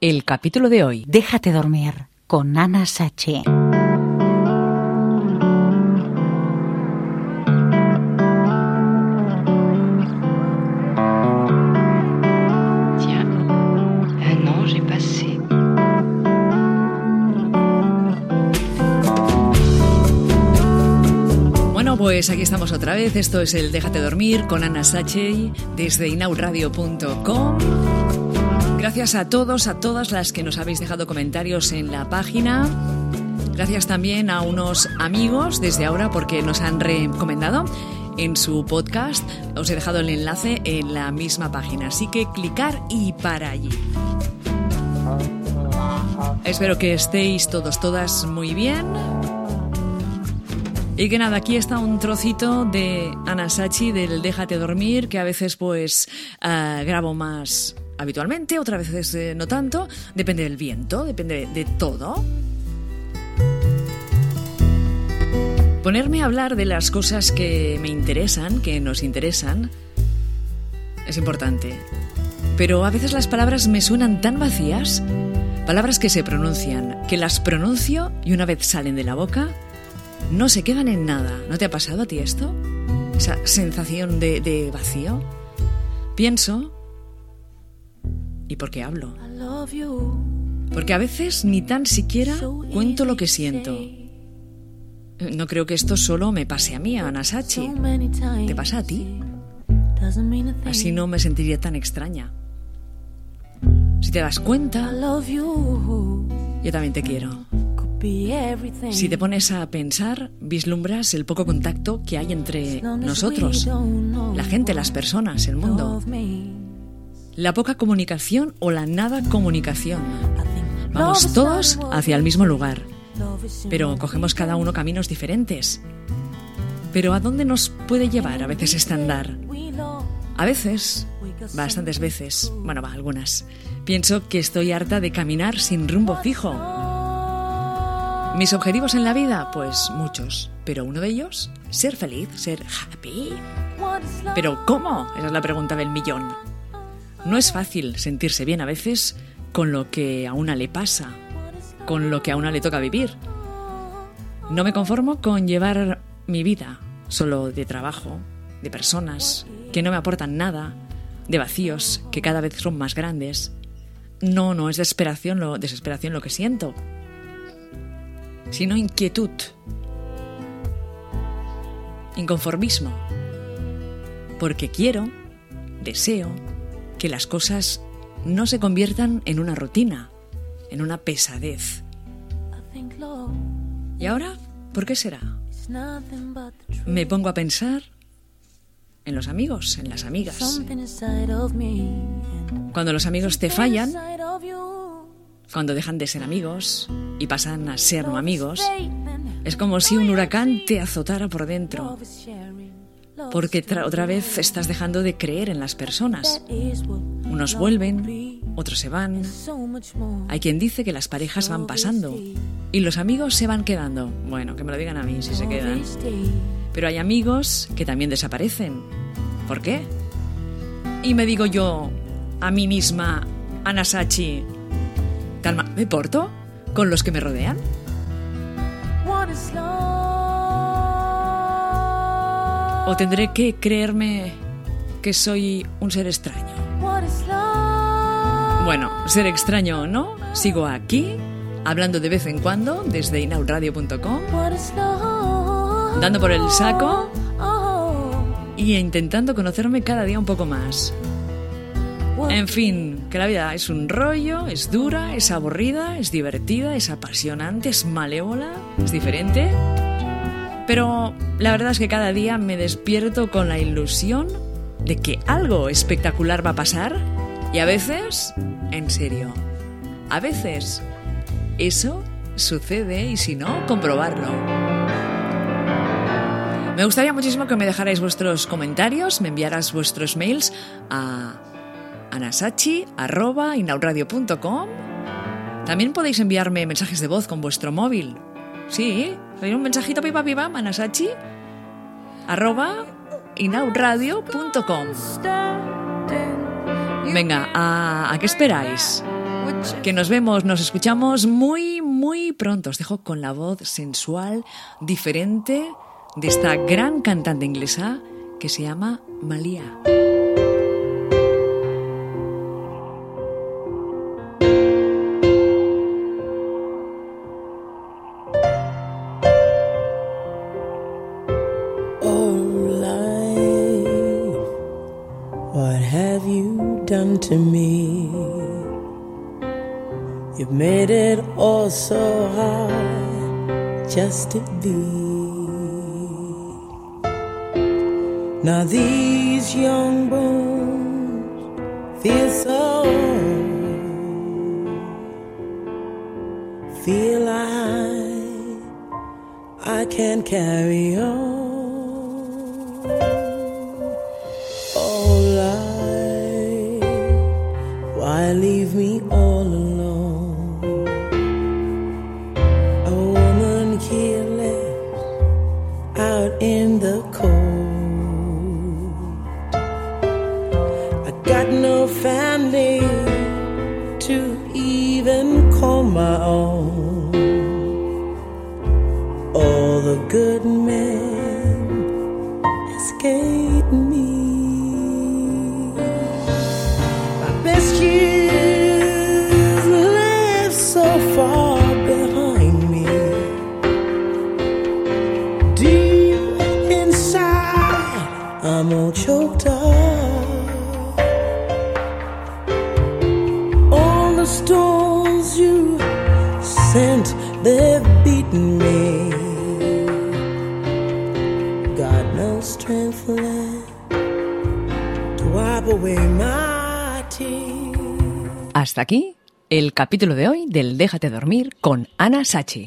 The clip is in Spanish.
El capítulo de hoy. Déjate dormir con Ana passé. Bueno, pues aquí estamos otra vez. Esto es el Déjate dormir con Ana Sachey desde inauradio.com. Gracias a todos, a todas las que nos habéis dejado comentarios en la página. Gracias también a unos amigos desde ahora porque nos han recomendado en su podcast. Os he dejado el enlace en la misma página, así que clicar y para allí. Espero que estéis todos, todas muy bien. Y que nada, aquí está un trocito de Anasachi del Déjate dormir, que a veces pues ah, grabo más habitualmente, otras veces eh, no tanto, depende del viento, depende de todo. Ponerme a hablar de las cosas que me interesan, que nos interesan, es importante. Pero a veces las palabras me suenan tan vacías, palabras que se pronuncian, que las pronuncio y una vez salen de la boca, no se quedan en nada. ¿No te ha pasado a ti esto? Esa sensación de, de vacío. Pienso. ¿Y por qué hablo? Porque a veces ni tan siquiera cuento lo que siento. No creo que esto solo me pase a mí, a Anasachi. ¿Te pasa a ti? Así no me sentiría tan extraña. Si te das cuenta, yo también te quiero. Si te pones a pensar, vislumbras el poco contacto que hay entre nosotros, la gente, las personas, el mundo. La poca comunicación o la nada comunicación. Vamos todos hacia el mismo lugar, pero cogemos cada uno caminos diferentes. Pero ¿a dónde nos puede llevar a veces este andar? A veces, bastantes veces, bueno, va, algunas, pienso que estoy harta de caminar sin rumbo fijo. ¿Mis objetivos en la vida? Pues muchos, pero uno de ellos, ser feliz, ser happy. Pero ¿cómo? Esa es la pregunta del millón. No es fácil sentirse bien a veces con lo que a una le pasa, con lo que a una le toca vivir. No me conformo con llevar mi vida solo de trabajo, de personas que no me aportan nada, de vacíos que cada vez son más grandes. No, no es desesperación lo, desesperación lo que siento, sino inquietud, inconformismo, porque quiero, deseo, que las cosas no se conviertan en una rutina, en una pesadez. ¿Y ahora? ¿Por qué será? Me pongo a pensar en los amigos, en las amigas. Cuando los amigos te fallan, cuando dejan de ser amigos y pasan a ser no amigos, es como si un huracán te azotara por dentro. Porque otra vez estás dejando de creer en las personas. Unos vuelven, otros se van. Hay quien dice que las parejas van pasando y los amigos se van quedando. Bueno, que me lo digan a mí si se quedan. Pero hay amigos que también desaparecen. ¿Por qué? Y me digo yo a mí misma, Anasachi, calma, ¿me porto con los que me rodean? ¿O tendré que creerme que soy un ser extraño? Bueno, ser extraño o no, sigo aquí, hablando de vez en cuando desde inauradio.com, dando por el saco y intentando conocerme cada día un poco más. En fin, que la vida es un rollo, es dura, es aburrida, es divertida, es apasionante, es malévola, es diferente. Pero la verdad es que cada día me despierto con la ilusión de que algo espectacular va a pasar y a veces, en serio, a veces eso sucede y si no, comprobarlo. Me gustaría muchísimo que me dejarais vuestros comentarios, me enviaras vuestros mails a anasachi.inauradio.com. También podéis enviarme mensajes de voz con vuestro móvil. Sí, un mensajito pipa pipa, manasachi, arroba inauradio.com. Venga, ¿a, ¿a qué esperáis? Que nos vemos, nos escuchamos muy, muy pronto. Os dejo con la voz sensual, diferente de esta gran cantante inglesa que se llama Malia. To me. You've made it all so hard just to be. Now these young bones feel so. Feel I I can't carry on. Leave me all alone. A woman here left out in the cold. I got no family to even call my own. All the good men escaped I'm all choked up. All the stones you sent, they've beaten me. Got no strength left to wipe away my tears. Hasta aquí el capítulo de hoy del Déjate dormir con Ana Sachi.